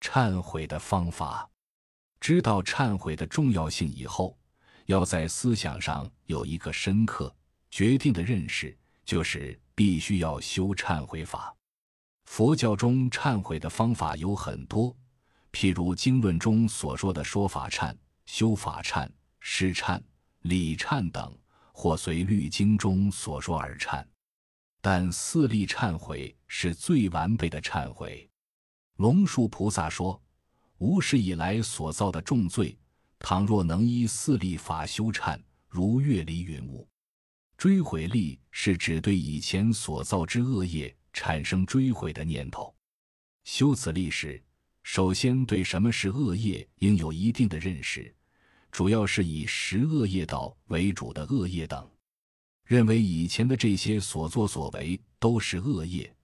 忏悔的方法。知道忏悔的重要性以后，要在思想上有一个深刻、决定的认识，就是必须要修忏悔法。佛教中忏悔的方法有很多，譬如经论中所说的说法忏、修法忏、施忏、礼忏等，或随律经中所说而忏。但四力忏悔是最完备的忏悔。龙树菩萨说：“无始以来所造的重罪，倘若能依四力法修忏，如月离云雾。追悔力是指对以前所造之恶业产生追悔的念头。修此力时，首先对什么是恶业应有一定的认识，主要是以十恶业道为主的恶业等。”认为以前的这些所作所为都是恶业，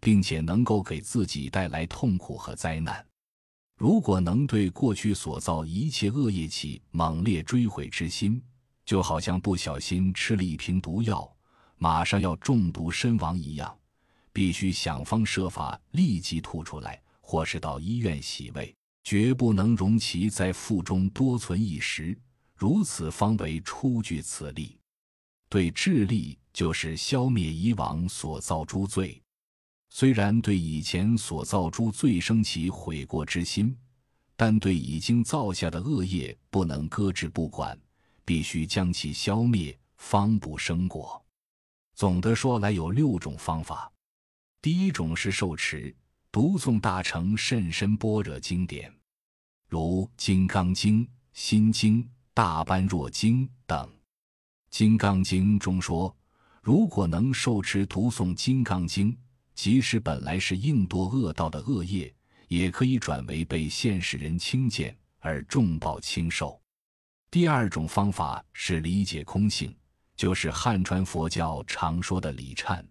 并且能够给自己带来痛苦和灾难。如果能对过去所造一切恶业起猛烈追悔之心，就好像不小心吃了一瓶毒药，马上要中毒身亡一样，必须想方设法立即吐出来，或是到医院洗胃，绝不能容其在腹中多存一时。如此方为出具此力。对智力就是消灭以往所造诸罪，虽然对以前所造诸罪生起悔过之心，但对已经造下的恶业不能搁置不管，必须将其消灭，方不生果。总的说来，有六种方法。第一种是受持、读诵大乘甚深般若经典，如《金刚经》《心经》《大般若经》等。《金刚经》中说，如果能受持读诵《金刚经》，即使本来是应堕恶道的恶业，也可以转为被现世人轻贱而重报轻受。第二种方法是理解空性，就是汉传佛教常说的理忏。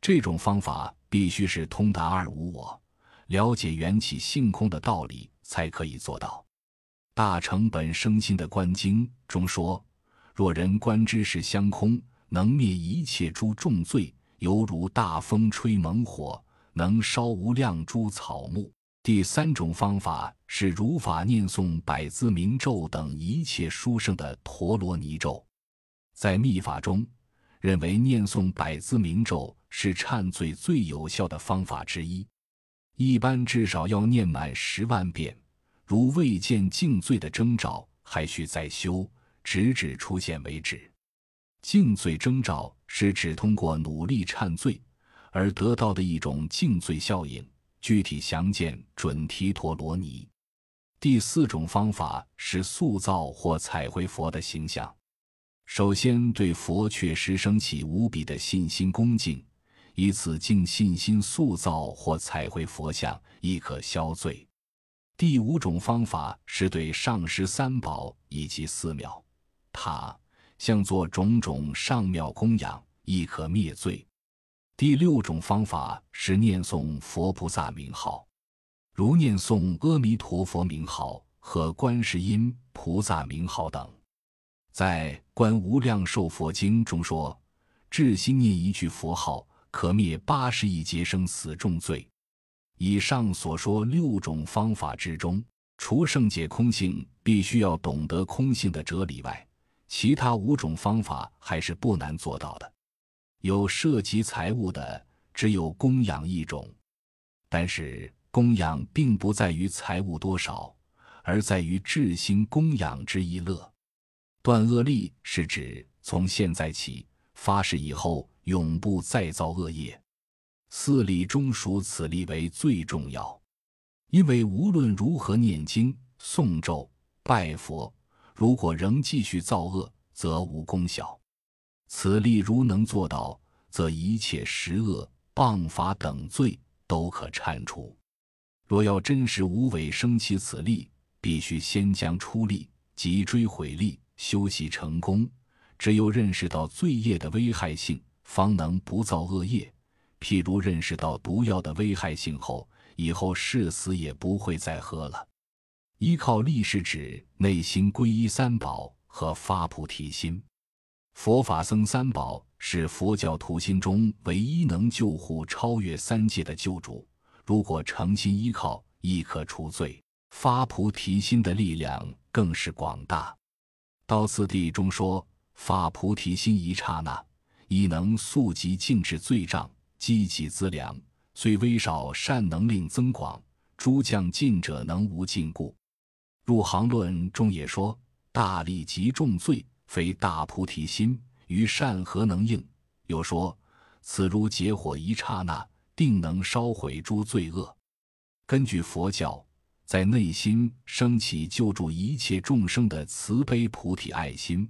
这种方法必须是通达二无我、了解缘起性空的道理，才可以做到。《大乘本生心的观经》中说。若人观之是相空，能灭一切诸重罪，犹如大风吹猛火，能烧无量诸草木。第三种方法是如法念诵百字明咒等一切殊胜的陀罗尼咒。在密法中，认为念诵百字明咒是忏罪最有效的方法之一，一般至少要念满十万遍。如未见净罪的征兆，还需再修。直至出现为止。净罪征兆是指通过努力忏罪而得到的一种净罪效应，具体详见《准提陀罗尼》。第四种方法是塑造或彩绘佛的形象。首先对佛确实升起无比的信心恭敬，以此敬信心塑造或彩绘佛像，亦可消罪。第五种方法是对上师三宝以及寺庙。塔向作种种上妙供养，亦可灭罪。第六种方法是念诵佛菩萨名号，如念诵阿弥陀佛名号和观世音菩萨名号等。在《观无量寿佛经》中说，至心念一句佛号，可灭八十亿劫生死重罪。以上所说六种方法之中，除圣解空性必须要懂得空性的哲理外，其他五种方法还是不难做到的，有涉及财物的只有供养一种，但是供养并不在于财物多少，而在于至心供养之一乐。断恶力是指从现在起发誓以后永不再造恶业，四力中属此力为最重要，因为无论如何念经、诵咒、拜佛。如果仍继续造恶，则无功效。此力如能做到，则一切十恶、谤法等罪都可铲除。若要真实无伪生起此力，必须先将出力及追悔力修习成功。只有认识到罪业的危害性，方能不造恶业。譬如认识到毒药的危害性后，以后誓死也不会再喝了。依靠力是指内心皈依三宝和发菩提心。佛法僧三宝是佛教徒心中唯一能救护超越三界的救主。如果诚心依靠，亦可除罪。发菩提心的力量更是广大。到次第中说，发菩提心一刹那，亦能速疾静止罪障，积己资粮，虽微少，善能令增广。诸将尽者能无尽故。入行论中也说：“大力极重罪，非大菩提心，于善何能应？”又说：“此如结火一刹那，定能烧毁诸罪恶。”根据佛教，在内心升起救助一切众生的慈悲菩提爱心，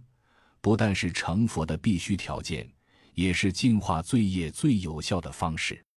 不但是成佛的必须条件，也是净化罪业最有效的方式。